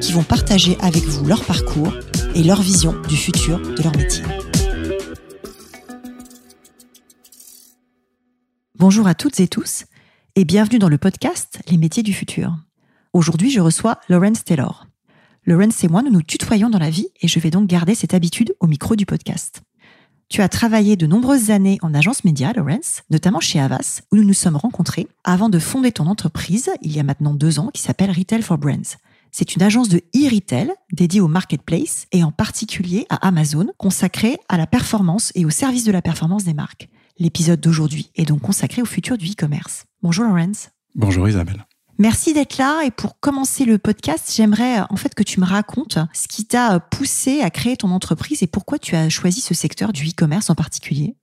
qui vont partager avec vous leur parcours et leur vision du futur de leur métier. Bonjour à toutes et tous et bienvenue dans le podcast Les métiers du futur. Aujourd'hui, je reçois Lawrence Taylor. Lawrence et moi, nous nous tutoyons dans la vie et je vais donc garder cette habitude au micro du podcast. Tu as travaillé de nombreuses années en agence média, Lawrence, notamment chez Avas, où nous nous sommes rencontrés avant de fonder ton entreprise, il y a maintenant deux ans, qui s'appelle Retail for Brands. C'est une agence de e-retail dédiée au marketplace et en particulier à Amazon, consacrée à la performance et au service de la performance des marques. L'épisode d'aujourd'hui est donc consacré au futur du e-commerce. Bonjour Lawrence. Bonjour Isabelle. Merci d'être là et pour commencer le podcast, j'aimerais en fait que tu me racontes ce qui t'a poussé à créer ton entreprise et pourquoi tu as choisi ce secteur du e-commerce en particulier.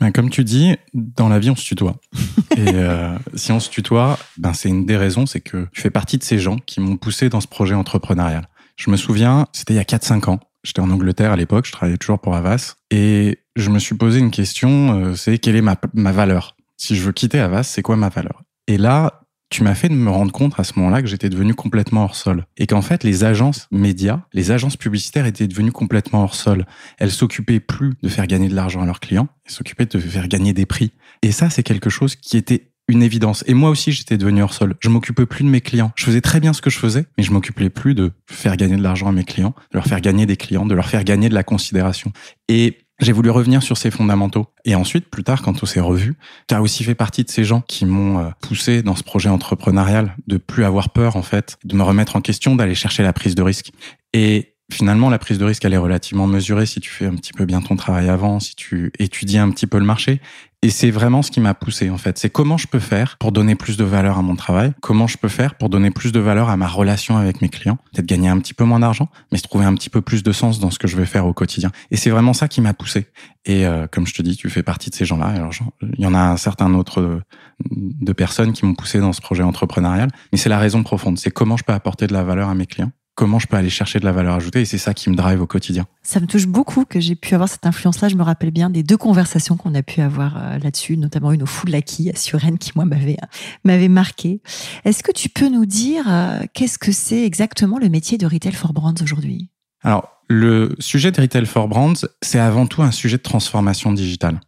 Ben, comme tu dis, dans la vie, on se tutoie. et euh, si on se tutoie, ben, c'est une des raisons, c'est que je fais partie de ces gens qui m'ont poussé dans ce projet entrepreneurial. Je me souviens, c'était il y a 4-5 ans. J'étais en Angleterre à l'époque, je travaillais toujours pour Avas. Et je me suis posé une question, euh, c'est quelle est ma, ma valeur? Si je veux quitter Avas, c'est quoi ma valeur? Et là, tu m'as fait de me rendre compte à ce moment-là que j'étais devenu complètement hors sol. Et qu'en fait, les agences médias, les agences publicitaires étaient devenues complètement hors sol. Elles s'occupaient plus de faire gagner de l'argent à leurs clients, elles s'occupaient de faire gagner des prix. Et ça, c'est quelque chose qui était une évidence. Et moi aussi, j'étais devenu hors sol. Je m'occupais plus de mes clients. Je faisais très bien ce que je faisais, mais je m'occupais plus de faire gagner de l'argent à mes clients, de leur faire gagner des clients, de leur faire gagner de la considération. Et j'ai voulu revenir sur ces fondamentaux. Et ensuite, plus tard, quand on s'est revu, tu aussi fait partie de ces gens qui m'ont euh, poussé dans ce projet entrepreneurial de plus avoir peur, en fait, de me remettre en question, d'aller chercher la prise de risque. Et finalement, la prise de risque, elle est relativement mesurée si tu fais un petit peu bien ton travail avant, si tu étudies un petit peu le marché. Et c'est vraiment ce qui m'a poussé, en fait. C'est comment je peux faire pour donner plus de valeur à mon travail, comment je peux faire pour donner plus de valeur à ma relation avec mes clients, peut-être gagner un petit peu moins d'argent, mais se trouver un petit peu plus de sens dans ce que je vais faire au quotidien. Et c'est vraiment ça qui m'a poussé. Et euh, comme je te dis, tu fais partie de ces gens-là. Alors, il y en a un certain autre de personnes qui m'ont poussé dans ce projet entrepreneurial, mais c'est la raison profonde. C'est comment je peux apporter de la valeur à mes clients comment je peux aller chercher de la valeur ajoutée et c'est ça qui me drive au quotidien. Ça me touche beaucoup que j'ai pu avoir cette influence-là. Je me rappelle bien des deux conversations qu'on a pu avoir euh, là-dessus, notamment une au Fou de la Quille à Suresnes qui moi m'avait euh, m'avait marqué. Est-ce que tu peux nous dire euh, qu'est-ce que c'est exactement le métier de retail for brands aujourd'hui? Alors le sujet de retail for brands, c'est avant tout un sujet de transformation digitale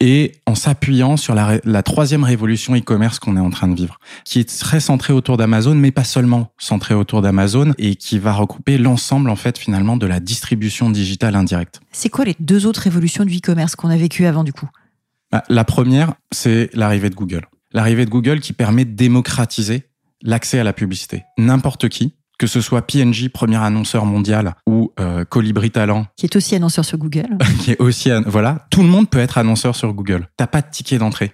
et en s'appuyant sur la, la, troisième révolution e-commerce qu'on est en train de vivre, qui est très centrée autour d'Amazon, mais pas seulement centrée autour d'Amazon, et qui va recouper l'ensemble en fait finalement de la distribution digitale indirecte. C'est quoi les deux autres révolutions du e-commerce qu'on a vécues avant du coup? Bah, La première, c'est l'arrivée de Google. L'arrivée de Google qui permet de démocratiser l'accès à la publicité. N'importe qui, que ce soit PNG, premier annonceur mondial, ou euh, Colibri Talent, qui est aussi annonceur sur Google, qui est aussi voilà, tout le monde peut être annonceur sur Google. T'as pas de ticket d'entrée.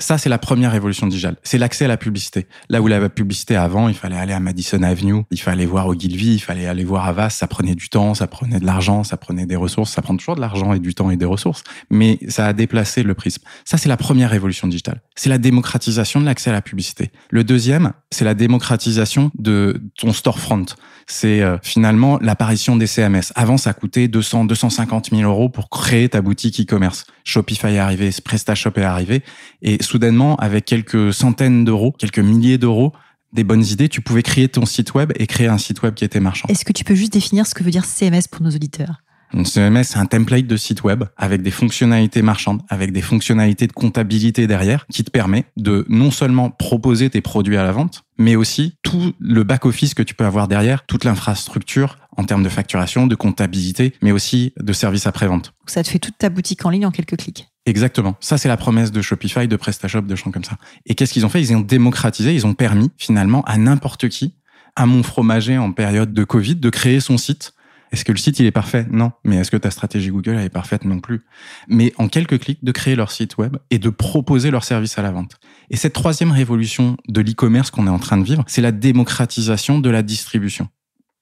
Ça, c'est la première révolution digitale. C'est l'accès à la publicité. Là où la publicité avant, il fallait aller à Madison Avenue, il fallait voir Ogilvy, il fallait aller voir Avas, ça prenait du temps, ça prenait de l'argent, ça prenait des ressources, ça prend toujours de l'argent et du temps et des ressources, mais ça a déplacé le prisme. Ça, c'est la première révolution digitale. C'est la démocratisation de l'accès à la publicité. Le deuxième, c'est la démocratisation de ton storefront c'est euh, finalement l'apparition des CMS. Avant, ça coûtait 200, 250 000 euros pour créer ta boutique e-commerce. Shopify est arrivé, PrestaShop est arrivé, et soudainement, avec quelques centaines d'euros, quelques milliers d'euros, des bonnes idées, tu pouvais créer ton site web et créer un site web qui était marchand. Est-ce que tu peux juste définir ce que veut dire CMS pour nos auditeurs? Un CMS, c'est un template de site web avec des fonctionnalités marchandes, avec des fonctionnalités de comptabilité derrière, qui te permet de non seulement proposer tes produits à la vente, mais aussi tout le back-office que tu peux avoir derrière, toute l'infrastructure en termes de facturation, de comptabilité, mais aussi de services après-vente. Ça te fait toute ta boutique en ligne en quelques clics. Exactement. Ça, c'est la promesse de Shopify, de PrestaShop, de champs comme ça. Et qu'est-ce qu'ils ont fait? Ils ont démocratisé, ils ont permis finalement à n'importe qui, à mon fromager en période de Covid, de créer son site est-ce que le site il est parfait? Non. Mais est-ce que ta stratégie Google elle est parfaite Non plus? Mais en quelques clics de créer leur site web et de proposer leur service à la vente. Et cette troisième révolution de l'e-commerce qu'on est en train de vivre, c'est la démocratisation de la distribution.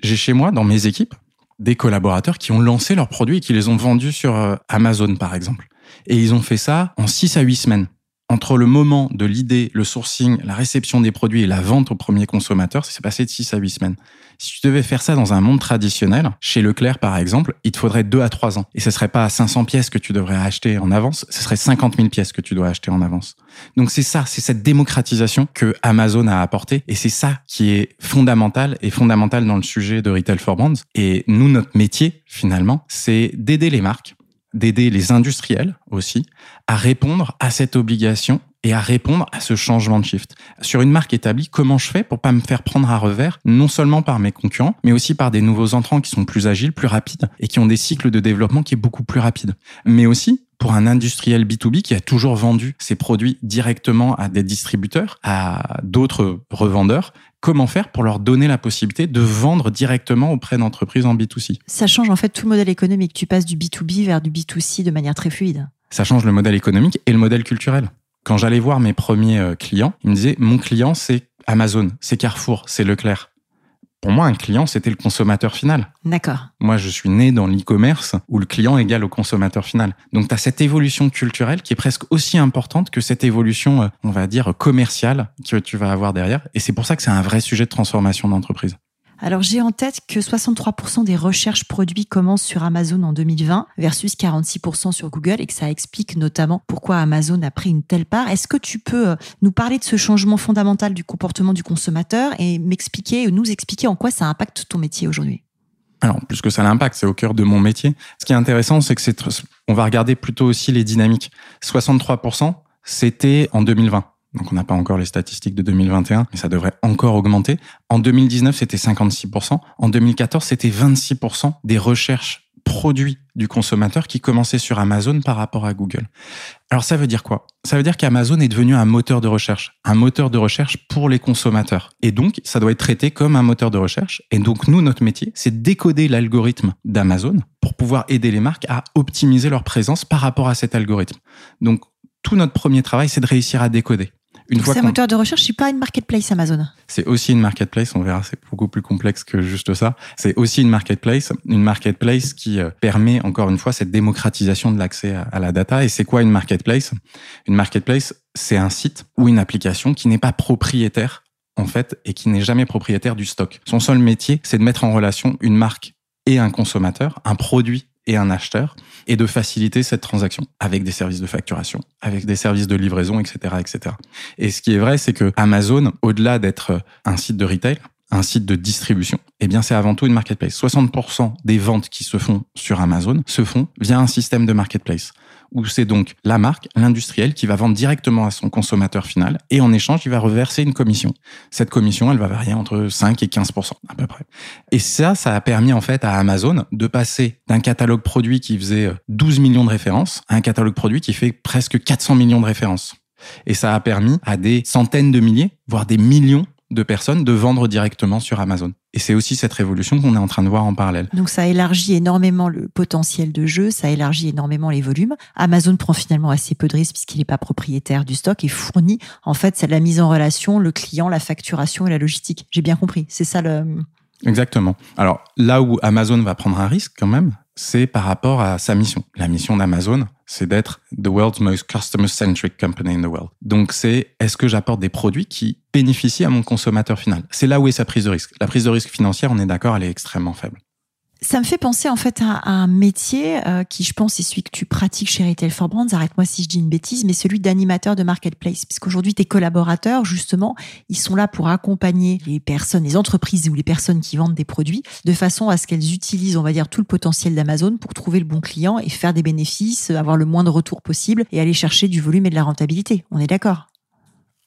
J'ai chez moi, dans mes équipes, des collaborateurs qui ont lancé leurs produits et qui les ont vendus sur euh, Amazon, par exemple. Et ils ont fait ça en 6 à 8 semaines entre le moment de l'idée, le sourcing, la réception des produits et la vente au premier consommateur, ça s'est passé de 6 à 8 semaines. Si tu devais faire ça dans un monde traditionnel, chez Leclerc par exemple, il te faudrait 2 à 3 ans. Et ce serait pas 500 pièces que tu devrais acheter en avance, ce serait 50 000 pièces que tu dois acheter en avance. Donc c'est ça, c'est cette démocratisation que Amazon a apporté et c'est ça qui est fondamental et fondamental dans le sujet de Retail for Brands. Et nous, notre métier finalement, c'est d'aider les marques d'aider les industriels aussi à répondre à cette obligation et à répondre à ce changement de shift. Sur une marque établie, comment je fais pour pas me faire prendre à revers, non seulement par mes concurrents, mais aussi par des nouveaux entrants qui sont plus agiles, plus rapides et qui ont des cycles de développement qui est beaucoup plus rapides. Mais aussi pour un industriel B2B qui a toujours vendu ses produits directement à des distributeurs, à d'autres revendeurs, comment faire pour leur donner la possibilité de vendre directement auprès d'entreprises en B2C. Ça change en fait tout le modèle économique. Tu passes du B2B vers du B2C de manière très fluide. Ça change le modèle économique et le modèle culturel. Quand j'allais voir mes premiers euh, clients, ils me disaient, mon client, c'est Amazon, c'est Carrefour, c'est Leclerc pour moi, un client, c'était le consommateur final. D'accord. Moi, je suis né dans l'e-commerce où le client égale au consommateur final. Donc, tu as cette évolution culturelle qui est presque aussi importante que cette évolution, euh, on va dire, commerciale que tu vas avoir derrière. Et c'est pour ça que c'est un vrai sujet de transformation d'entreprise. Alors j'ai en tête que 63% des recherches produits commencent sur Amazon en 2020 versus 46% sur Google et que ça explique notamment pourquoi Amazon a pris une telle part. Est-ce que tu peux euh, nous parler de ce changement fondamental du comportement du consommateur et m'expliquer, nous expliquer en quoi ça impacte ton métier aujourd'hui? Alors, plus que ça l'impact, c'est au cœur de mon métier. Ce qui est intéressant, c'est que on va regarder plutôt aussi les dynamiques. 63%, c'était en 2020. Donc on n'a pas encore les statistiques de 2021, mais ça devrait encore augmenter. En 2019, c'était 56%. En 2014, c'était 26% des recherches produits du consommateur qui commençaient sur Amazon par rapport à Google. Alors ça veut dire quoi? Ça veut dire qu'Amazon est devenu un moteur de recherche, un moteur de recherche pour les consommateurs. Et donc, ça doit être traité comme un moteur de recherche. Et donc, nous, notre métier, c'est décoder l'algorithme d'Amazon pour pouvoir aider les marques à optimiser leur présence par rapport à cet algorithme. Donc, tout notre premier travail, c'est de réussir à décoder. C'est un moteur de recherche, c'est pas une marketplace Amazon. C'est aussi une marketplace, on verra, c'est beaucoup plus complexe que juste ça. C'est aussi une marketplace, une marketplace qui euh, permet encore une fois cette démocratisation de l'accès à la data. Et c'est quoi une marketplace? Une marketplace, c'est un site ou une application qui n'est pas propriétaire en fait et qui n'est jamais propriétaire du stock. Son seul métier, c'est de mettre en relation une marque et un consommateur, un produit et un acheteur, et de faciliter cette transaction avec des services de facturation, avec des services de livraison, etc., etc. Et ce qui est vrai, c'est que Amazon, au-delà d'être un site de retail, un site de distribution, eh bien, c'est avant tout une marketplace. 60% des ventes qui se font sur Amazon se font via un système de marketplace où c'est donc la marque, l'industriel, qui va vendre directement à son consommateur final et en échange, il va reverser une commission. Cette commission, elle va varier entre 5 et 15 à peu près. Et ça, ça a permis en fait à Amazon de passer d'un catalogue produit qui faisait 12 millions de références à un catalogue produit qui fait presque 400 millions de références. Et ça a permis à des centaines de milliers, voire des millions de personnes de vendre directement sur Amazon. Et c'est aussi cette révolution qu'on est en train de voir en parallèle. Donc ça élargit énormément le potentiel de jeu, ça élargit énormément les volumes. Amazon prend finalement assez peu de risques puisqu'il n'est pas propriétaire du stock et fournit en fait c'est la mise en relation, le client, la facturation et la logistique. J'ai bien compris, c'est ça le... Exactement. Alors là où Amazon va prendre un risque quand même, c'est par rapport à sa mission. La mission d'Amazon, c'est d'être the world's most customer-centric company in the world. Donc c'est est-ce que j'apporte des produits qui bénéficient à mon consommateur final? C'est là où est sa prise de risque. La prise de risque financière, on est d'accord, elle est extrêmement faible. Ça me fait penser en fait à, un métier euh, qui, je pense, est celui que tu pratiques chez Retail for Brands. Arrête-moi si je dis une bêtise, mais celui d'animateur de marketplace. Puisqu'aujourd'hui, tes collaborateurs, justement, ils sont là pour accompagner les personnes, les entreprises ou les personnes qui vendent des produits, de façon à ce qu'elles utilisent, on va dire, tout le potentiel d'Amazon pour trouver le bon client et faire des bénéfices, avoir le moins de retours possible et aller chercher du volume et de la rentabilité. On est d'accord?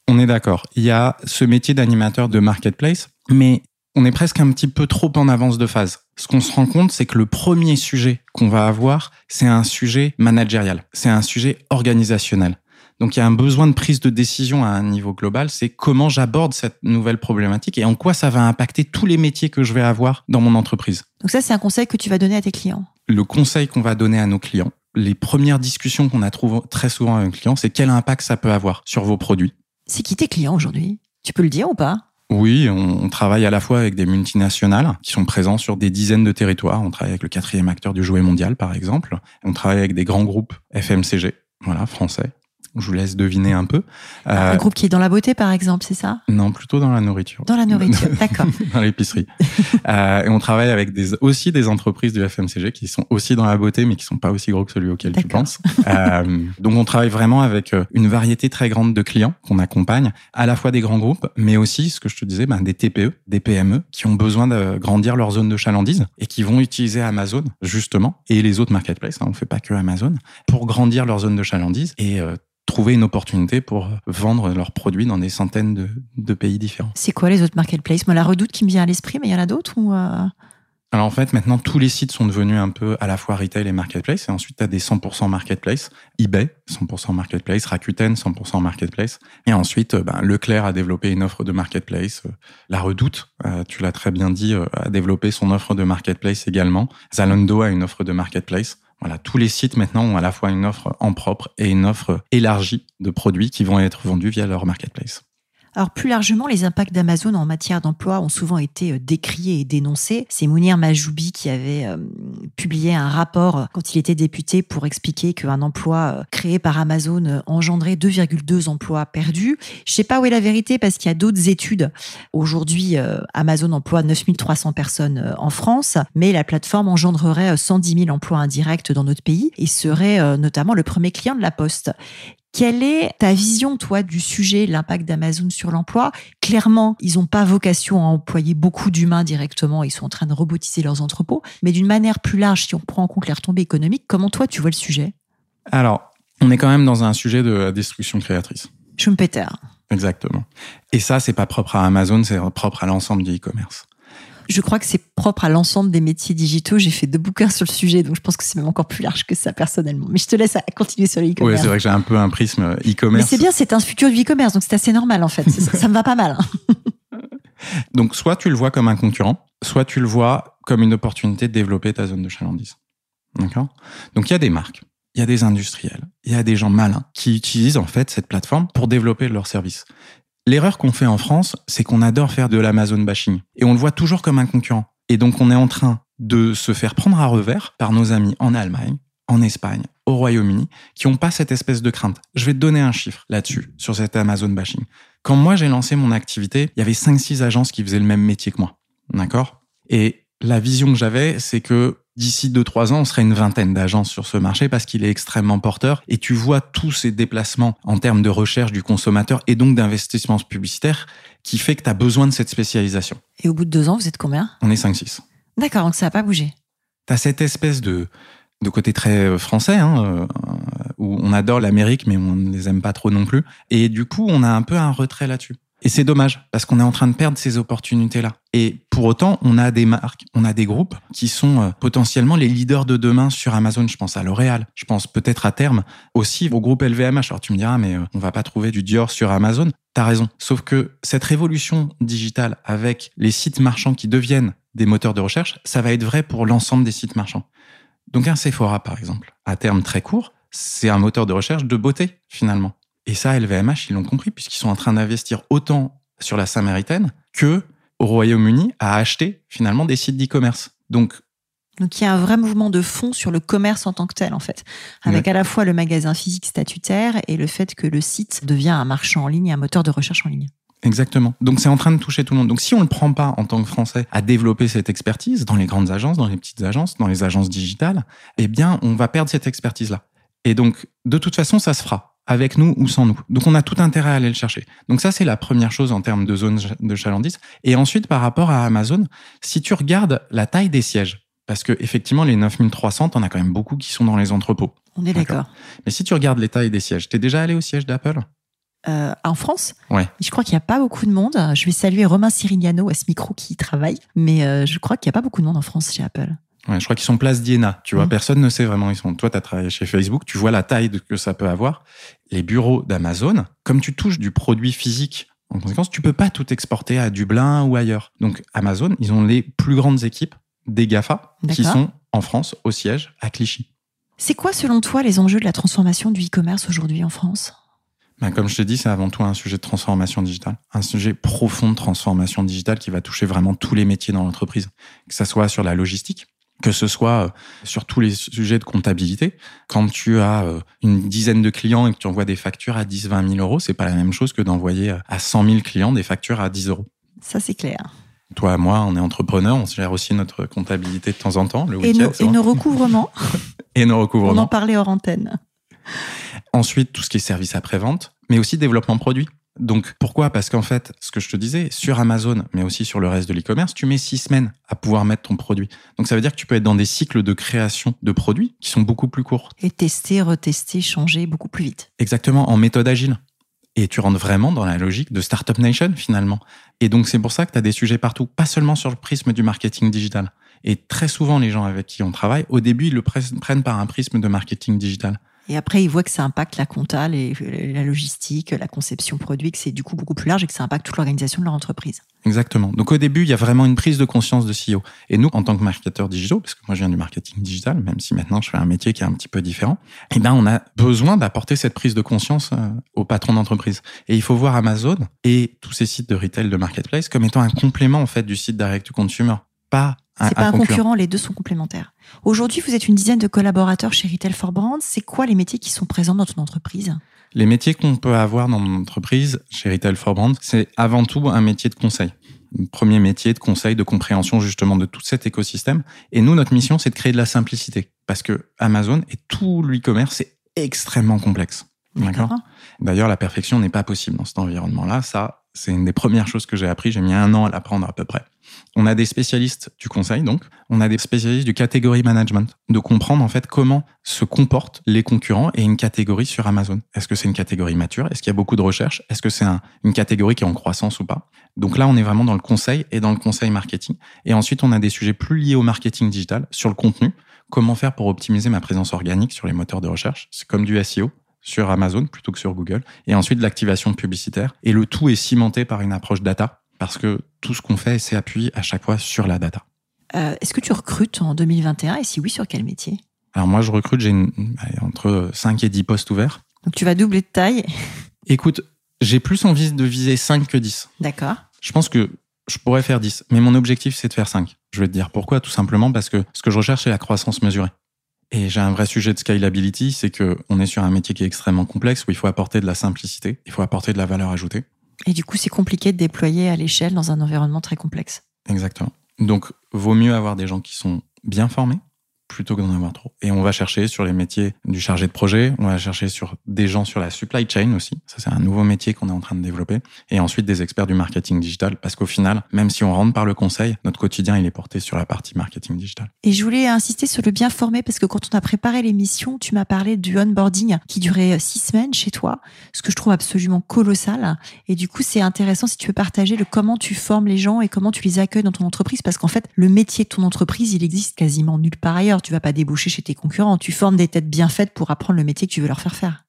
On est d'accord. Il y a ce métier d'animateur de marketplace, mais on est presque un petit peu trop en avance de phase. Ce qu'on se rend compte, c'est que le premier sujet qu'on va avoir, c'est un sujet managérial, c'est un sujet organisationnel. Donc il y a un besoin de prise de décision à un niveau global, c'est comment j'aborde cette nouvelle problématique et en quoi ça va impacter tous les métiers que je vais avoir dans mon entreprise. Donc ça, c'est un conseil que tu vas donner à tes clients. Le conseil qu'on va donner à nos clients, les premières discussions qu'on a très souvent avec un client, c'est quel impact ça peut avoir sur vos produits. C'est qui tes clients aujourd'hui? Tu peux le dire ou pas? Oui, on, travaille à la fois avec des multinationales qui sont présents sur des dizaines de territoires. On travaille avec le quatrième acteur du jouet mondial, par exemple. On travaille avec des grands groupes FMCG, voilà, français. Je vous laisse deviner un peu. Un groupe qui est dans la beauté, par exemple, c'est ça? Non, plutôt dans la nourriture. Dans la nourriture, d'accord. dans l'épicerie. euh, et on travaille avec des, aussi des entreprises du FMCG qui sont aussi dans la beauté, mais qui sont pas aussi gros que celui auquel tu penses. euh, donc on travaille vraiment avec euh, une variété très grande de clients qu'on accompagne, à la fois des grands groupes, mais aussi, ce que je te disais, ben, des TPE, des PME, qui ont besoin de grandir leur zone de chalandise et qui vont utiliser Amazon, justement, et les autres marketplaces, hein, on fait pas que Amazon, pour grandir leur zone de chalandise et euh, trouver une opportunité pour vendre leurs produits dans des centaines de, de pays différents. C'est quoi les autres marketplaces? Moi, la redoute qui me vient à l'esprit, mais il y en a d'autres ou euh... Alors en fait, maintenant, tous les sites sont devenus un peu à la fois retail et marketplace. Et ensuite, tu as des 100% marketplace. eBay, 100% marketplace. Rakuten, 100% marketplace. Et ensuite, ben, Leclerc a développé une offre de marketplace. La Redoute, euh, tu l'as très bien dit, euh, a développé son offre de marketplace également. Zalando a une offre de marketplace. Voilà, tous les sites maintenant ont à la fois une offre en propre et une offre élargie de produits qui vont être vendus via leur marketplace. Alors plus largement, les impacts d'Amazon en matière d'emploi ont souvent été euh, décriés et dénoncés. C'est Mounir Majoubi qui avait euh, publié un rapport quand il était député pour expliquer qu'un emploi euh, créé par Amazon euh, engendrait 2,2 emplois perdus. Je sais pas où est la vérité parce qu'il y a d'autres études. Aujourd'hui, euh, Amazon emploie 9300 personnes euh, en France, mais la plateforme engendrerait 110 000 emplois indirects dans notre pays et serait notamment le premier client de la Poste. Quelle est ta vision, toi, du sujet, l'impact d'Amazon sur l'emploi? Clairement, ils n'ont pas vocation à employer beaucoup d'humains directement, ils sont en train de robotiser leurs entrepôts, mais d'une manière plus large, si on prend en compte les retombées économiques, comment toi, tu vois le sujet? Alors, on est quand même dans un sujet de destruction créatrice. Schumpeter. Exactement. Et ça, c'est pas propre à Amazon, c'est propre à l'ensemble du e-commerce. Je crois que c'est propre à l'ensemble des métiers digitaux. J'ai fait deux bouquins sur le sujet, donc je pense que c'est même encore plus large que ça personnellement. Mais je te laisse continuer sur le Oui, c'est vrai que j'ai un peu un prisme Mais e-commerce. c'est bien, c'est un futur du e-commerce, donc c'est assez normal en fait. ça, ça me va pas mal. hein. Donc, soit tu le vois comme un concurrent, soit tu le vois comme une opportunité de développer ta zone de chalandise. D'accord? Donc, il y a des marques, il y a des industriels, il y a des gens malins qui utilisent en fait cette plateforme pour développer leurs services. L'erreur qu'on fait en France, c'est qu'on adore faire de l'Amazon bashing. Et on le voit toujours comme un concurrent. Et donc, on est en train de se faire prendre à revers par nos amis en Allemagne, en Espagne, au Royaume-Uni, qui n'ont pas cette espèce de crainte. Je vais te donner un chiffre là-dessus, sur cet Amazon bashing. Quand moi j'ai lancé mon activité, il y avait 5-6 agences qui faisaient le même métier que moi. D'accord? Et la vision que j'avais, c'est que d'ici 2-3 ans, on serait une vingtaine d'agences sur ce marché parce qu'il est extrêmement porteur. Et tu vois tous ces déplacements en termes de recherche du consommateur et donc d'investissement publicitaire qui fait que tu as besoin de cette spécialisation. Et au bout de deux ans, vous êtes combien? On est 5-6. D'accord, donc ça n'a pas bougé. Tu as cette espèce de, de côté très euh, français, hein, euh, où on adore l'Amérique, mais on ne les aime pas trop non plus. Et du coup, on a un peu un retrait là-dessus. Et c'est dommage, parce qu'on est en train de perdre ces opportunités-là. Et pour autant, on a des marques, on a des groupes qui sont euh, potentiellement les leaders de demain sur Amazon. Je pense à L'Oréal, je pense peut-être à terme aussi au groupe LVMH. Alors tu me diras, mais euh, on va pas trouver du Dior sur Amazon. T'as raison. Sauf que cette révolution digitale avec les sites marchands qui deviennent des moteurs de recherche, ça va être vrai pour l'ensemble des sites marchands. Donc un Sephora, par exemple, à terme très court, c'est un moteur de recherche de beauté, finalement. Et ça, LVMH, ils l'ont compris, puisqu'ils sont en train d'investir autant sur la Samaritaine que au Royaume-Uni à acheter finalement des sites d'e-commerce. Donc, Donc il y a un vrai mouvement de fond sur le commerce en tant que tel, en fait. Avec à la fois le magasin physique statutaire et le fait que le site devient un marchand en ligne, un moteur de recherche en ligne. Exactement. Donc c'est en train de toucher tout le monde. Donc si on ne prend pas en tant que Français à développer cette expertise dans les grandes agences, dans les petites agences, dans les agences digitales, eh bien on va perdre cette expertise-là. Et donc de toute façon ça se fera avec nous ou sans nous. Donc on a tout intérêt à aller le chercher. Donc ça c'est la première chose en termes de zone de chalandise. Et ensuite par rapport à Amazon, si tu regardes la taille des sièges, parce que effectivement les 9300, t'en as quand même beaucoup qui sont dans les entrepôts. On est d'accord. Mais si tu regardes les tailles des sièges, t'es déjà allé au siège d'Apple? Euh, en France, Ouais. je crois qu'il n'y a pas beaucoup de monde. Je vais saluer Romain Sirignano à ce micro qui y travaille, mais euh, je crois qu'il n'y a pas beaucoup de monde en France chez Apple. Ouais, je crois qu'ils sont place d'Iéna. Tu vois, Mhm. personne ne sait vraiment. Ils sont. Toi, tu as travaillé chez Facebook. Tu vois la taille que ça peut avoir. Les bureaux d'Amazon, comme tu touches du produit physique, en conséquence, tu peux pas tout exporter à Dublin ou ailleurs. Donc, Amazon, ils ont les plus grandes équipes des GAFA qui sont en France, au siège, à Clichy. C'est quoi, selon toi, les enjeux de la transformation du e-commerce aujourd'hui en France? Ben, Comme je t'ai dit, c'est avant tout un sujet de transformation digitale, un sujet profond de transformation digitale qui va toucher vraiment tous les métiers dans l'entreprise, que ce soit sur la logistique, que ce soit euh, sur tous les sujets de comptabilité. Quand tu as euh, une dizaine de clients et que tu envoies des factures à 10, 20 000 euros, c'est pas la même chose que d'envoyer à 100 000 clients des factures à 10 euros. Ça, c'est clair. Toi, moi, on est entrepreneurs, on gère aussi notre comptabilité de temps en temps, le week-end. Et nos recouvrements. et nos recouvrements. On en parlait hors antenne. Ensuite, tout ce qui est service après-vente, mais aussi développement produit. Donc pourquoi? Parce qu'en fait, ce que je te disais, sur Amazon, mais aussi sur le reste de l'e-commerce, tu mets six semaines à pouvoir mettre ton produit. Donc ça veut dire que tu peux être dans des cycles de création de produits qui sont beaucoup plus courts. Et tester, retester, changer beaucoup plus vite. Exactement, en méthode agile. Et tu rentres vraiment dans la logique de Startup Nation finalement. Et donc c'est pour ça que tu as des sujets partout, pas seulement sur le prisme du marketing digital. Et très souvent, les gens avec qui on travaille, au début, ils le prennent par un prisme de marketing digital. Et après, ils voient que ça impacte la compta, la logistique, la conception produit, que c'est du coup beaucoup plus large et que ça impacte toute l'organisation de leur entreprise. Exactement. Donc au début, il y a vraiment une prise de conscience de CEO. Et nous, en tant que marketeurs digitaux, parce que moi je viens du marketing digital, même si maintenant je fais un métier qui est un petit peu différent, eh ben on a besoin d'apporter cette prise de conscience euh, aux patrons d'entreprise. Et il faut voir Amazon et tous ces sites de retail de marketplace comme étant un complément en fait du site direct to consumer, pas c'est pas un concurrent. les deux sont complémentaires. Aujourd'hui, vous êtes une dizaine de collaborateurs chez Retail for Brand. C'est quoi les métiers qui sont présents dans ton entreprise? Les métiers qu'on peut avoir dans mon entreprise chez Retail for Brand, c'est avant tout un métier de conseil. premier métier de conseil, de compréhension justement de tout cet écosystème. Et nous, notre mission, c'est de créer de la simplicité. Parce que Amazon et tout l'e-commerce, c'est extrêmement complexe. D'accord? D'ailleurs, la perfection n'est pas possible dans cet environnement-là. Ça, c'est une des premières choses que j'ai appris. J'ai mis un an à l'apprendre à peu près. On a des spécialistes du conseil, donc. On a des spécialistes du catégorie management, de comprendre en fait comment se comportent les concurrents et une catégorie sur Amazon. Est-ce que c'est une catégorie mature? Est-ce qu'il y a beaucoup de recherches? Est-ce que c'est une catégorie qui est en croissance ou pas? Donc là, on est vraiment dans le conseil et dans le conseil marketing. Et ensuite, on a des sujets plus liés au marketing digital, sur le contenu. Comment faire pour optimiser ma présence organique sur les moteurs de recherche? C'est comme du SEO sur Amazon plutôt que sur Google. Et ensuite, l'activation publicitaire. Et le tout est cimenté par une approche data parce que tout ce qu'on fait, c'est appuyé à chaque fois sur la data. Euh, est-ce que tu recrutes en 2021 et si oui, sur quel métier? Alors moi, je recrute, j'ai entre 5 et 10 postes ouverts. Donc tu vas doubler de taille Écoute, j'ai plus envie de viser 5 que 10. D'accord. Je pense que je pourrais faire 10, mais mon objectif, c'est de faire 5. Je vais te dire pourquoi, tout simplement parce que ce que je recherche, c'est la croissance mesurée. Et j'ai un vrai sujet de scalability, c'est que on est sur un métier qui est extrêmement complexe, où il faut apporter de la simplicité, il faut apporter de la valeur ajoutée. Et du coup, c'est compliqué de déployer à l'échelle dans un environnement très complexe. Exactement. Donc, vaut mieux avoir des gens qui sont bien formés, plutôt que d'en avoir trop. Et on va chercher sur les métiers du chargé de projet, on va chercher sur des gens sur la supply chain aussi. Ça, c'est un nouveau métier qu'on est en train de développer. Et ensuite, des experts du marketing digital, parce qu'au final, même si on rentre par le conseil, notre quotidien, il est porté sur la partie marketing digital. Et je voulais insister sur le bien formé, parce que quand on a préparé l'émission, tu m'as parlé du onboarding qui durait six semaines chez toi, ce que je trouve absolument colossal. Et du coup, c'est intéressant si tu veux partager le comment tu formes les gens et comment tu les accueilles dans ton entreprise, parce qu'en fait, le métier de ton entreprise, il existe quasiment nulle part ailleurs tu vas pas déboucher chez tes concurrents. Tu formes des têtes bien faites pour apprendre le métier que tu veux leur faire faire.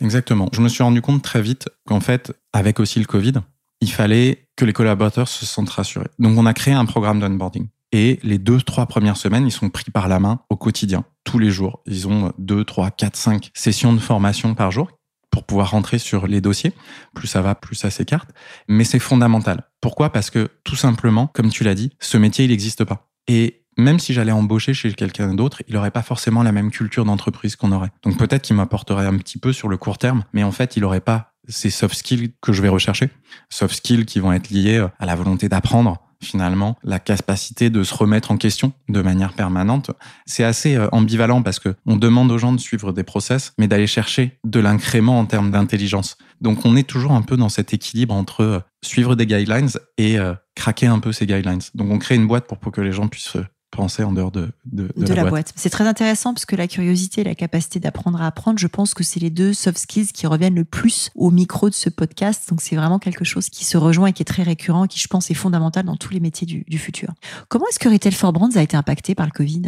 Exactement. Je me suis rendu compte très vite qu'en fait, avec aussi le Covid, il fallait que les collaborateurs se sentent rassurés. Donc, on a créé un programme d'onboarding. Et les deux, trois premières semaines, ils sont pris par la main au quotidien, tous les jours. Ils ont deux, trois, quatre, cinq sessions de formation par jour pour pouvoir rentrer sur les dossiers. Plus ça va, plus ça s'écarte. Mais c'est fondamental. Pourquoi? Parce que tout simplement, comme tu l'as dit, ce métier, il n'existe pas. Et même si j'allais embaucher chez quelqu'un d'autre, il n'aurait pas forcément la même culture d'entreprise qu'on aurait. Donc peut-être qu'il m'apporterait un petit peu sur le court terme, mais en fait, il n'aurait pas ces soft skills que je vais rechercher. Soft skills qui vont être liés à la volonté d'apprendre, finalement, la capacité de se remettre en question de manière permanente. C'est assez euh, ambivalent parce que on demande aux gens de suivre des process, mais d'aller chercher de l'incrément en termes d'intelligence. Donc on est toujours un peu dans cet équilibre entre euh, suivre des guidelines et euh, craquer un peu ces guidelines. Donc on crée une boîte pour que les gens puissent penser en dehors de, de, la, boîte. C'est très intéressant parce que la curiosité et la capacité d'apprendre à apprendre, je pense que c'est les deux soft skills qui reviennent le plus au micro de ce podcast. Donc c'est vraiment quelque chose qui se rejoint et qui est très récurrent et qui, je pense, est fondamental dans tous les métiers du, futur. Comment est-ce que Retail for Brands a été impacté par le Covid?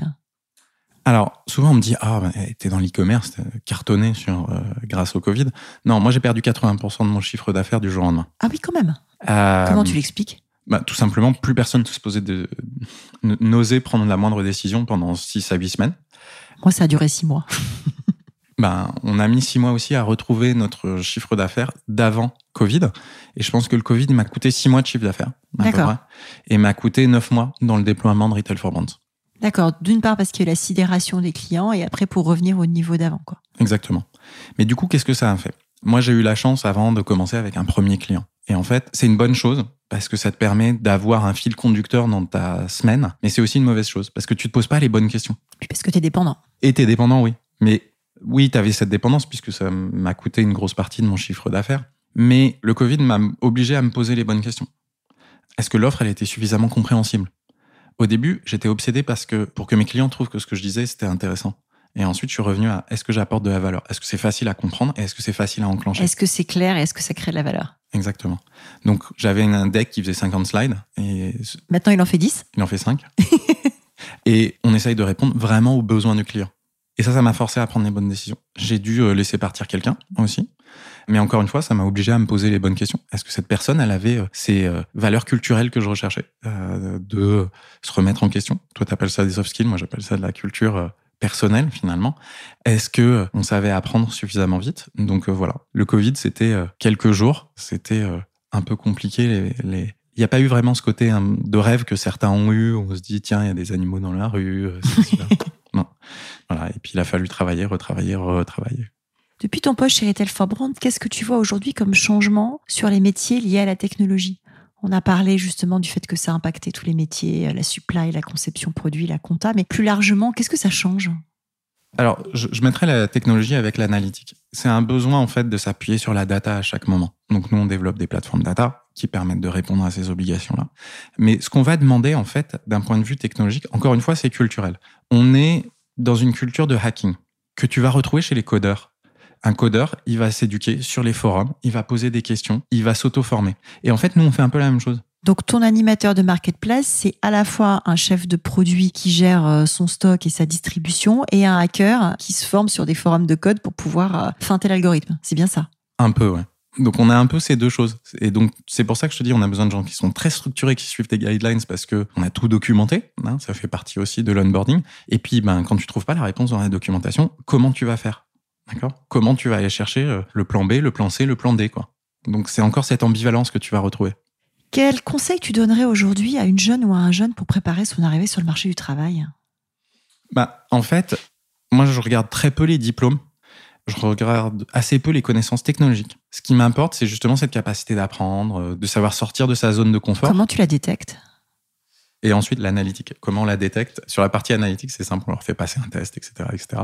Alors, souvent on me dit ah, ben, t'es dans l'e-commerce, cartonné sur euh, grâce au Covid. Non, moi j'ai perdu 80% de mon chiffre d'affaires du jour au lendemain. Ah oui, quand même. Euh, Comment tu l'expliques? Bah, tout simplement, plus personne ne se posait de n'osait prendre la moindre décision pendant 6 à 8 semaines. Moi, ça a duré 6 mois. ben, on a mis six mois aussi à retrouver notre chiffre d'affaires d'avant Covid. Et je pense que le Covid m'a coûté six mois de chiffre d'affaires. D'accord. Et m'a coûté neuf mois dans le déploiement de Retail for Brands. D'accord. D'une part parce qu'il y a la sidération des clients et après pour revenir au niveau d'avant, quoi. Exactement. Mais du coup, qu'est-ce que ça a fait? Moi, j'ai eu la chance avant de commencer avec un premier client. Et en fait, c'est une bonne chose parce que ça te permet d'avoir un fil conducteur dans ta semaine. Mais c'est aussi une mauvaise chose parce que tu te poses pas les bonnes questions. Parce que tu es dépendant. Et tu es dépendant, oui. Mais oui, tu avais cette dépendance puisque ça m'a coûté une grosse partie de mon chiffre d'affaires. Mais le Covid m'a obligé à me poser les bonnes questions. Est-ce que l'offre, elle était suffisamment compréhensible? Au début, j'étais obsédé parce que pour que mes clients trouvent que ce que je disais, c'était intéressant. Et ensuite, je suis revenu à est-ce que j'apporte de la valeur? Est-ce que c'est facile à comprendre et est-ce que c'est facile à enclencher? Est-ce que c'est clair et est-ce que ça crée de la valeur? Exactement. Donc, j'avais un deck qui faisait 50 slides et Maintenant, il en fait 10 il en fait 5. et on essaye de répondre vraiment aux besoins du client. Et ça, ça m'a forcé à prendre les bonnes décisions. J'ai dû euh, laisser partir quelqu'un aussi. Mais encore une fois, ça m'a obligé à me poser les bonnes questions. Est-ce que cette personne, elle avait euh, ces euh, valeurs culturelles que je recherchais, euh, de se remettre en question Toi, t'appelles ça des soft skills, moi j'appelle ça de la culture personnelle finalement. Est-ce que euh, on savait apprendre suffisamment vite? Donc euh, voilà, le Covid, c'était euh, quelques jours, c'était euh, un peu compliqué. Les, les... Il n'y a pas eu vraiment ce côté hein, de rêve que certains ont eu. On se dit tiens, il y a des animaux dans la rue. non, voilà. Et puis il a fallu travailler, retravailler, retravailler. Depuis ton poste chez Retail for Brand, qu'est-ce que tu vois aujourd'hui comme changement sur les métiers liés à la technologie? On a parlé justement du fait que ça a impacté tous les métiers, euh, la supply, la conception produit, la compta, mais plus largement, qu'est-ce que ça change? Alors, je, je mettrais la technologie avec l'analytique. C'est un besoin en fait de s'appuyer sur la data à chaque moment. Donc nous, on développe des plateformes data qui permettent de répondre à ces obligations-là. Mais ce qu'on va demander en fait, d'un point de vue technologique, encore une fois, c'est culturel. On est dans une culture de hacking que tu vas retrouver chez les codeurs. Un codeur, il va s'éduquer sur les forums, il va poser des questions, il va s'auto-former. Et en fait, nous, on fait un peu la même chose. Donc ton animateur de marketplace, c'est à la fois un chef de produit qui gère euh, son stock et sa distribution et un hacker qui se forme sur des forums de code pour pouvoir euh, feinter l'algorithme. C'est bien ça? Un peu, ouais. Donc on a un peu ces deux choses. Et donc c'est pour ça que je te dis, on a besoin de gens qui sont très structurés, qui suivent tes guidelines parce que on a tout documenté. hein, ça fait partie aussi de l'onboarding. Et puis, ben, quand tu trouves pas la réponse dans la documentation, comment tu vas faire? D'accord Comment tu vas aller chercher euh, le plan B, le plan C, le plan D, quoi. Donc c'est encore cette ambivalence que tu vas retrouver. Quel conseil tu donnerais aujourd'hui à une jeune ou à un jeune pour préparer son arrivée sur le marché du travail? Bah, en fait, moi, je regarde très peu les diplômes. Je regarde assez peu les connaissances technologiques. Ce qui m'importe, c'est justement cette capacité d'apprendre, euh, de savoir sortir de sa zone de confort. Comment tu la détectes? Et ensuite, l'analytique. Comment on la détecte? Sur la partie analytique, c'est simple, on leur fait passer un test, etc., etc.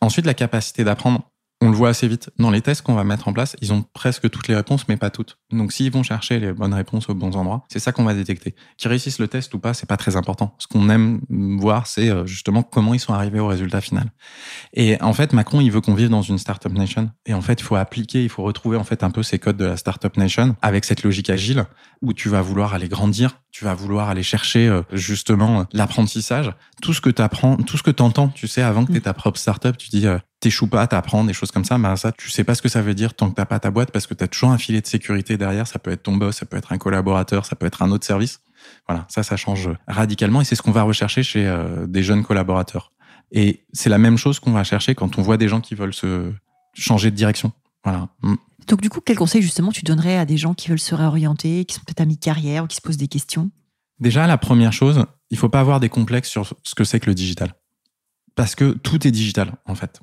Ensuite, la capacité d'apprendre. On le voit assez vite. Dans les tests qu'on va mettre en place, ils ont presque toutes les réponses, mais pas toutes. Donc, s'ils vont chercher les bonnes réponses aux bons endroits, c'est ça qu'on va détecter. Qu'ils réussissent le test ou pas, c'est pas très important. Ce qu'on aime voir, c'est euh, justement comment ils sont arrivés au résultat final. Et en fait, Macron, il veut qu'on vive dans une startup nation. Et en fait, il faut appliquer, il faut retrouver en fait un peu ces codes de la startup nation avec cette logique agile où tu vas vouloir aller grandir, tu vas vouloir aller chercher euh, justement l'apprentissage, tout ce que tu apprends, tout ce que tu entends, tu sais, avant que tu aies ta propre startup, tu dis euh, t'échoues pas, t'apprends des choses comme ça, bah ça, tu sais pas ce que ça veut dire tant que t'as pas ta boîte parce que tu as toujours un filet de sécurité derrière, ça peut être ton boss, ça peut être un collaborateur, ça peut être un autre service. Voilà, ça, ça change radicalement et c'est ce qu'on va rechercher chez euh, des jeunes collaborateurs. Et c'est la même chose qu'on va chercher quand on voit des gens qui veulent se changer de direction. Voilà. Mm. Donc du coup, quel conseil justement tu donnerais à des gens qui veulent se réorienter, qui sont peut-être à mi-carrière ou qui se posent des questions? Déjà, la première chose, il faut pas avoir des complexes sur ce que c'est que le digital. Parce que tout est digital, en fait.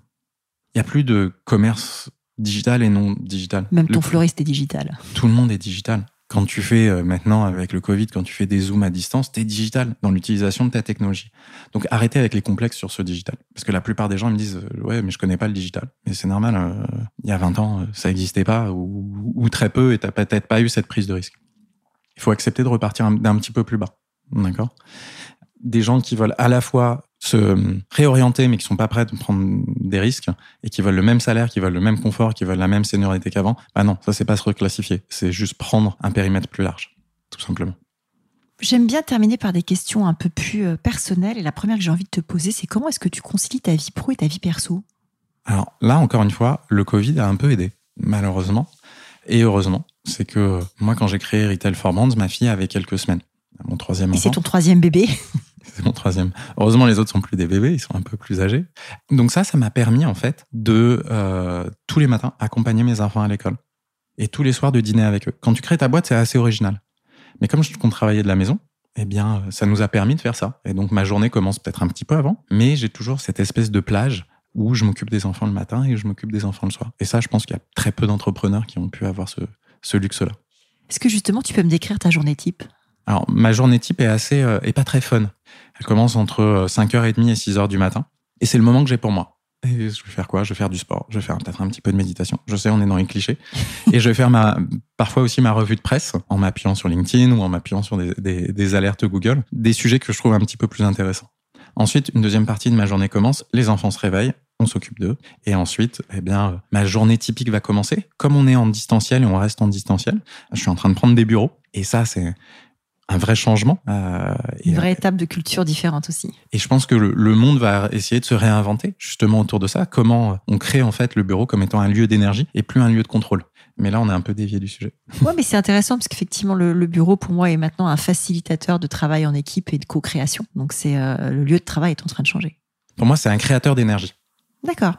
Il y a plus de commerce digital et non digital. Même Le- ton fleuriste est digital. Tout le monde est digital. Quand tu fais euh, maintenant avec le Covid, quand tu fais des zooms à distance, t'es digital dans l'utilisation de ta technologie. Donc arrêtez avec les complexes sur ce digital. Parce que la plupart des gens me disent euh, ouais mais je connais pas le digital. Mais c'est normal. euh, il y a 20 ans euh, ça existait pas ou, ou très peu et t'as peut-être pas eu cette prise de risque. Il faut accepter de repartir un- d'un petit peu plus bas. D'accord? Des gens qui veulent à la fois se réorienter mais qui sont pas prêts de prendre des risques et qui veulent le même salaire, qui veulent le même confort, qui veulent la même seniorité qu'avant, bah non, ça c'est pas se reclassifier, c'est juste prendre un périmètre plus large, tout simplement. J'aime bien terminer par des questions un peu plus euh, personnelles. Et la première que j'ai envie de te poser, c'est comment est-ce que tu concilies ta vie pro et ta vie perso? Alors là, encore une fois, le Covid a un peu aidé, malheureusement. Et heureusement, c'est que moi, quand j'ai créé Retail for Brands, ma fille avait quelques semaines. Mon troisième Et c'est enfant. ton troisième bébé. c'est mon troisième. Heureusement, les autres sont plus des bébés, ils sont un peu plus âgés. Donc ça, ça m'a permis en fait de euh, tous les matins accompagner mes enfants à l'école et tous les soirs de dîner avec eux. Quand tu crées ta boîte, c'est assez original. Mais comme je compte travailler de la maison, eh bien, ça nous a permis de faire ça. Et donc ma journée commence peut-être un petit peu avant, mais j'ai toujours cette espèce de plage où je m'occupe des enfants le matin et je m'occupe des enfants le soir. Et ça, je pense qu'il y a très peu d'entrepreneurs qui ont pu avoir ce, ce luxe-là. Est-ce que justement, tu peux me décrire ta journée type? Alors, ma journée type est assez, euh, est pas très fun. Elle commence entre 5h30 et 6h du matin. Et c'est le moment que j'ai pour moi. Et je vais faire quoi? Je vais faire du sport. Je vais faire peut-être un petit peu de méditation. Je sais, on est dans les clichés. et je vais faire ma, parfois aussi ma revue de presse en m'appuyant sur LinkedIn ou en m'appuyant sur des, des, des alertes Google, des sujets que je trouve un petit peu plus intéressants. Ensuite, une deuxième partie de ma journée commence. Les enfants se réveillent on s'occupe d'eux. Et ensuite, eh bien, ma journée typique va commencer. Comme on est en distanciel et on reste en distanciel, je suis en train de prendre des bureaux. Et ça, c'est un vrai changement. Euh, Une vraie étape de culture différente aussi. Et je pense que le, le, monde va essayer de se réinventer justement autour de ça. Comment on crée en fait le bureau comme étant un lieu d'énergie et plus un lieu de contrôle. Mais là, on est un peu dévié du sujet. Ouais, mais c'est intéressant parce qu'effectivement, le, le, bureau pour moi est maintenant un facilitateur de travail en équipe et de co-création. Donc, c'est euh, le lieu de travail est en train de changer. Pour moi, c'est un créateur d'énergie. D'accord.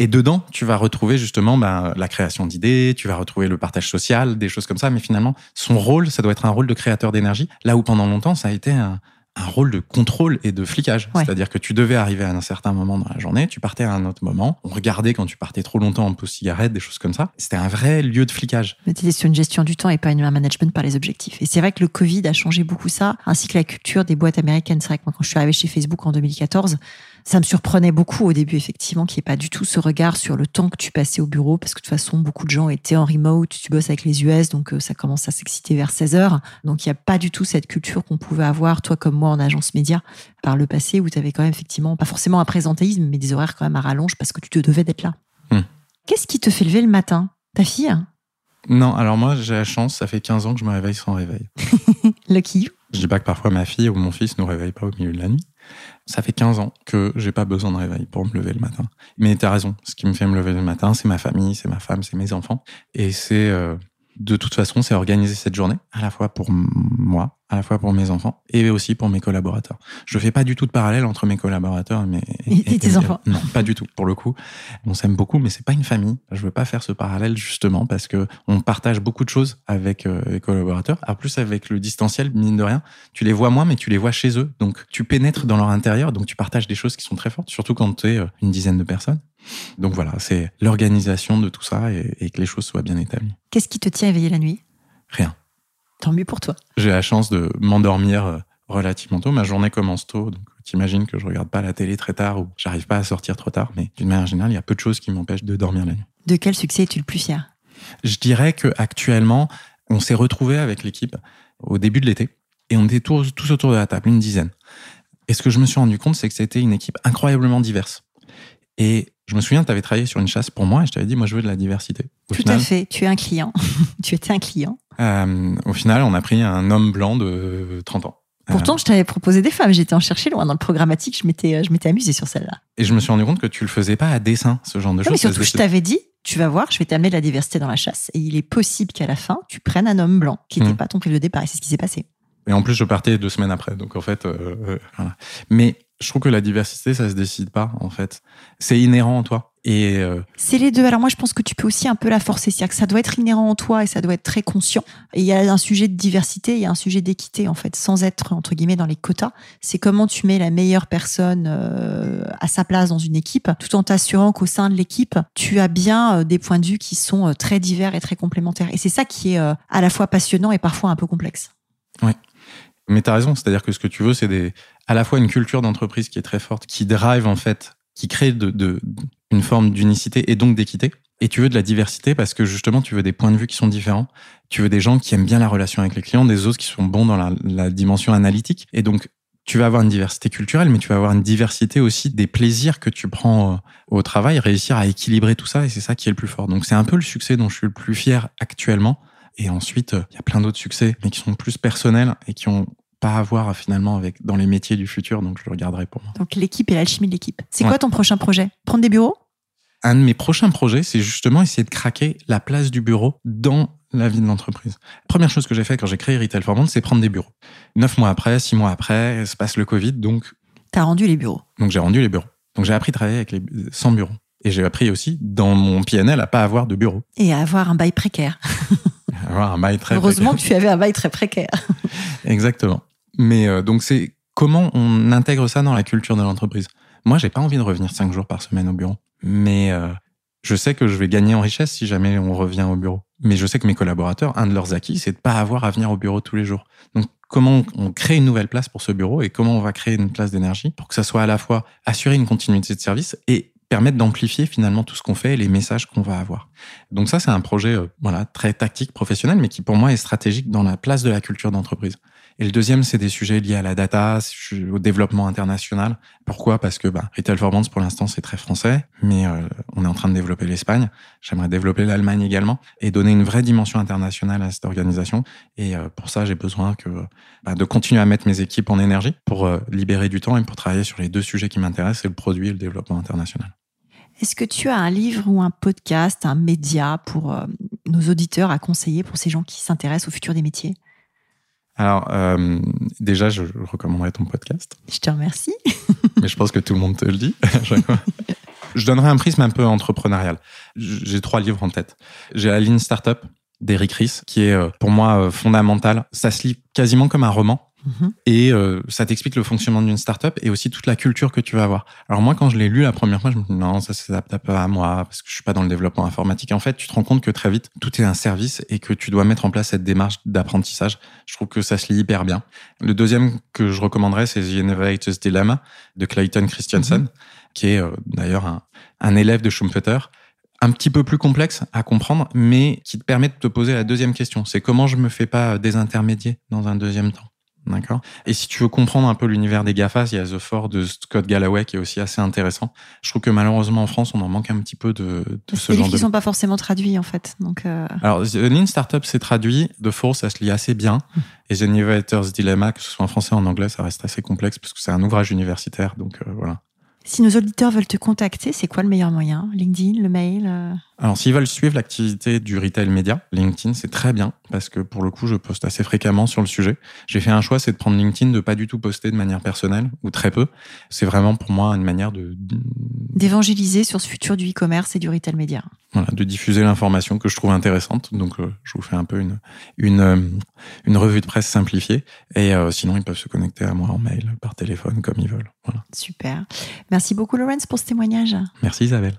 Et dedans, tu vas retrouver justement ben, la création d'idées, tu vas retrouver le partage social, des choses comme ça. Mais finalement, son rôle, ça doit être un rôle de créateur d'énergie. Là où pendant longtemps, ça a été un, un rôle de contrôle et de flicage. Ouais. C'est-à-dire que tu devais arriver à un certain moment dans la journée, tu partais à un autre moment. On regardait quand tu partais trop longtemps en pause cigarette, des choses comme ça. C'était un vrai lieu de flicage. C'était sur une gestion du temps et pas un management par les objectifs. Et c'est vrai que le Covid a changé beaucoup ça, ainsi que la culture des boîtes américaines. C'est vrai que moi, quand je suis arrivée chez Facebook en 2014, ça me surprenait beaucoup au début, effectivement, qu'il n'y ait pas du tout ce regard sur le temps que tu passais au bureau, parce que de toute façon, beaucoup de gens étaient en remote, tu bosses avec les US, donc ça commence à s'exciter vers 16 heures. Donc, il n'y a pas du tout cette culture qu'on pouvait avoir, toi comme moi, en agence média, par le passé, où tu avais quand même, effectivement, pas forcément un présentéisme, mais des horaires quand même à rallonge, parce que tu te devais d'être là. Hmm. Qu'est-ce qui te fait lever le matin? Ta fille Non, alors moi, j'ai la chance, ça fait 15 ans que je me réveille sans réveil. Lucky you. Je dis pas que parfois ma fille ou mon fils ne nous réveille pas au milieu de la nuit. Ça fait 15 ans que j'ai pas besoin de réveil pour me lever le matin. Mais tu as raison, ce qui me fait me lever le matin, c'est ma famille, c'est ma femme, c'est mes enfants. Et c'est, euh, de toute façon, c'est organiser cette journée, à la fois pour moi, à la fois pour mes enfants et aussi pour mes collaborateurs. Je fais pas du tout de parallèle entre mes collaborateurs et, et, tes enfants. Non, pas du tout. Pour le coup, on s'aime beaucoup, mais c'est pas une famille. Je veux pas faire ce parallèle justement parce que on partage beaucoup de choses avec euh, les collaborateurs. En plus, avec le distanciel, mine de rien, tu les vois moins, mais tu les vois chez eux. Donc, tu pénètres dans leur intérieur, donc tu partages des choses qui sont très fortes, surtout quand tu es euh, une dizaine de personnes. Donc voilà, c'est l'organisation de tout ça et, et que les choses soient bien établies. Qu'est-ce qui te tient éveillé la nuit? Rien. Tant mieux pour toi. J'ai la chance de m'endormir relativement tôt. Ma journée commence tôt, donc t'imagines que je regarde pas la télé très tard ou j'arrive pas à sortir trop tard. Mais d'une manière générale, il y a peu de choses qui m'empêchent de dormir la nuit. De quel succès es-tu le plus fier? Je dirais que actuellement, on s'est retrouvé avec l'équipe au début de l'été et on était tous, tous autour de la table, une dizaine. Et ce que je me suis rendu compte, c'est que c'était une équipe incroyablement diverse. Et je me souviens, tu avais travaillé sur une chasse pour moi et je t'avais dit, moi, je veux de la diversité. Au Tout final, à fait. Tu es un client. tu étais un client. Euh, au final, on a pris un homme blanc de 30 ans. Pourtant, je t'avais proposé des femmes. J'étais en chercher loin dans le programmatique. Je m'étais, je m'étais amusée sur celle-là. Et je me suis rendu compte que tu le faisais pas à dessin, ce genre de choses. Mais surtout, je t'avais dit, tu vas voir, je vais t'amener de la diversité dans la chasse. Et il est possible qu'à la fin, tu prennes un homme blanc qui n'était mmh. pas ton prix de départ. Et c'est ce qui s'est passé. Et en plus, je partais deux semaines après. Donc, en fait, euh, euh, voilà. Mais je trouve que la diversité, ça se décide pas, en fait. C'est inhérent en toi. Et euh... c'est les deux. Alors moi, je pense que tu peux aussi un peu la forcer, c'est-à-dire que ça doit être inhérent en toi et ça doit être très conscient. Et il y a un sujet de diversité, il y a un sujet d'équité en fait, sans être entre guillemets dans les quotas. C'est comment tu mets la meilleure personne euh, à sa place dans une équipe, tout en t'assurant qu'au sein de l'équipe, tu as bien euh, des points de vue qui sont très divers et très complémentaires. Et c'est ça qui est à la fois passionnant et parfois un peu complexe. Oui. Mais tu as raison, c'est-à-dire que ce que tu veux, c'est des, à la fois une culture d'entreprise qui est très forte, qui drive en fait, qui crée de, de une forme d'unicité et donc d'équité. Et tu veux de la diversité parce que justement, tu veux des points de vue qui sont différents. Tu veux des gens qui aiment bien la relation avec les clients, des autres qui sont bons dans la, la dimension analytique. Et donc, tu vas avoir une diversité culturelle, mais tu vas avoir une diversité aussi des plaisirs que tu prends au travail, réussir à équilibrer tout ça, et c'est ça qui est le plus fort. Donc, c'est un peu le succès dont je suis le plus fier actuellement. Et ensuite, il y a plein d'autres succès, mais qui sont plus personnels et qui ont pas à voir finalement avec dans les métiers du futur, donc je le regarderai pour moi. Donc l'équipe et l'alchimie de l'équipe. C'est ouais. quoi ton prochain projet? Prendre des bureaux? Un de mes prochains projets, c'est justement essayer de craquer la place du bureau dans la vie de l'entreprise. Première chose que j'ai fait quand j'ai créé Retail for Monde, c'est prendre des bureaux. Neuf mois après, six mois après, se passe le Covid, donc. T'as rendu les bureaux. Donc j'ai rendu les bureaux. Donc j'ai appris à travailler avec les 100 bureaux. Et j'ai appris aussi dans mon PNL à pas avoir de bureau. Et à avoir un bail précaire. avoir un bail très Heureusement que tu avais un bail très précaire. Exactement. Mais euh, donc c'est comment on intègre ça dans la culture de l'entreprise. Moi, j'ai pas envie de revenir cinq jours par semaine au bureau, mais euh, je sais que je vais gagner en richesse si jamais on revient au bureau. Mais je sais que mes collaborateurs, un de leurs acquis, c'est de pas avoir à venir au bureau tous les jours. Donc comment on crée une nouvelle place pour ce bureau et comment on va créer une place d'énergie pour que ça soit à la fois assurer une continuité de service et permettre d'amplifier finalement tout ce qu'on fait et les messages qu'on va avoir. Donc ça, c'est un projet euh, voilà très tactique, professionnel, mais qui pour moi est stratégique dans la place de la culture d'entreprise. Et le deuxième, c'est des sujets liés à la data, au développement international. Pourquoi? Parce que bah, Retail for pour l'instant, c'est très français, mais euh, on est en train de développer l'Espagne. J'aimerais développer l'Allemagne également et donner une vraie dimension internationale à cette organisation. Et euh, pour ça, j'ai besoin que bah, de continuer à mettre mes équipes en énergie pour euh, libérer du temps et pour travailler sur les deux sujets qui m'intéressent, c'est le produit et le développement international. Est-ce que tu as un livre ou un podcast, un média pour nos auditeurs à conseiller pour ces gens qui s'intéressent au futur des métiers? Alors, euh, déjà, je recommanderais ton podcast. Je te remercie. Mais je pense que tout le monde te le dit Je donnerai un prisme un peu entrepreneurial. J'ai trois livres en tête. J'ai La ligne startup d'Eric Ries, qui est euh, pour moi euh, fondamental. Ça se lit quasiment comme un roman. Mhm. Et euh, ça t'explique le fonctionnement d'une startup et aussi toute la culture que tu vas avoir. Alors moi, quand je l'ai lu la première fois, je me dis non, ça s'adapte pas à moi parce que je suis pas dans le développement informatique. En fait, tu te rends compte que très vite, tout est un service et que tu dois mettre en place cette démarche d'apprentissage. Je trouve que ça se lit hyper bien. Le deuxième que je recommanderais, c'est The Innovator's Dilemma de Clayton Christensen, mhm. qui est euh, d'ailleurs un, un élève de Schumpeter un petit peu plus complexe à comprendre, mais qui te permet de te poser la deuxième question. C'est comment je me fais pas désintermédier dans un deuxième temps. D'accord? Et si tu veux comprendre un peu l'univers des GAFAS, il y a The Four de Scott Galloway qui est aussi assez intéressant. Je trouve que malheureusement en France, on en manque un petit peu de, de ce genre de. qui sont pas forcément traduits en fait. Donc. Euh... Alors, The Lean Startup c'est traduit. The Four, ça se lit assez bien. Hmm. Et The Innovator's Dilemma, que ce soit en français ou en anglais, ça reste assez complexe parce que c'est un ouvrage universitaire. Donc euh, voilà. Si nos auditeurs veulent te contacter, c'est quoi le meilleur moyen? LinkedIn, le mail euh? Alors, s'ils veulent suivre l'activité du retail média, LinkedIn, c'est très bien parce que pour le coup, je poste assez fréquemment sur le sujet. J'ai fait un choix, c'est de prendre LinkedIn, de pas du tout poster de manière personnelle ou très peu. C'est vraiment pour moi une manière de d'évangéliser sur ce futur du e-commerce et du retail média. Voilà, de diffuser l'information que je trouve intéressante. Donc, euh, je vous fais un peu une une euh, une revue de presse simplifiée. Et sinon, ils peuvent se connecter à moi en mail, par téléphone, comme ils veulent. Voilà. Super. Merci beaucoup, Laurence, pour ce témoignage. Merci, Isabelle.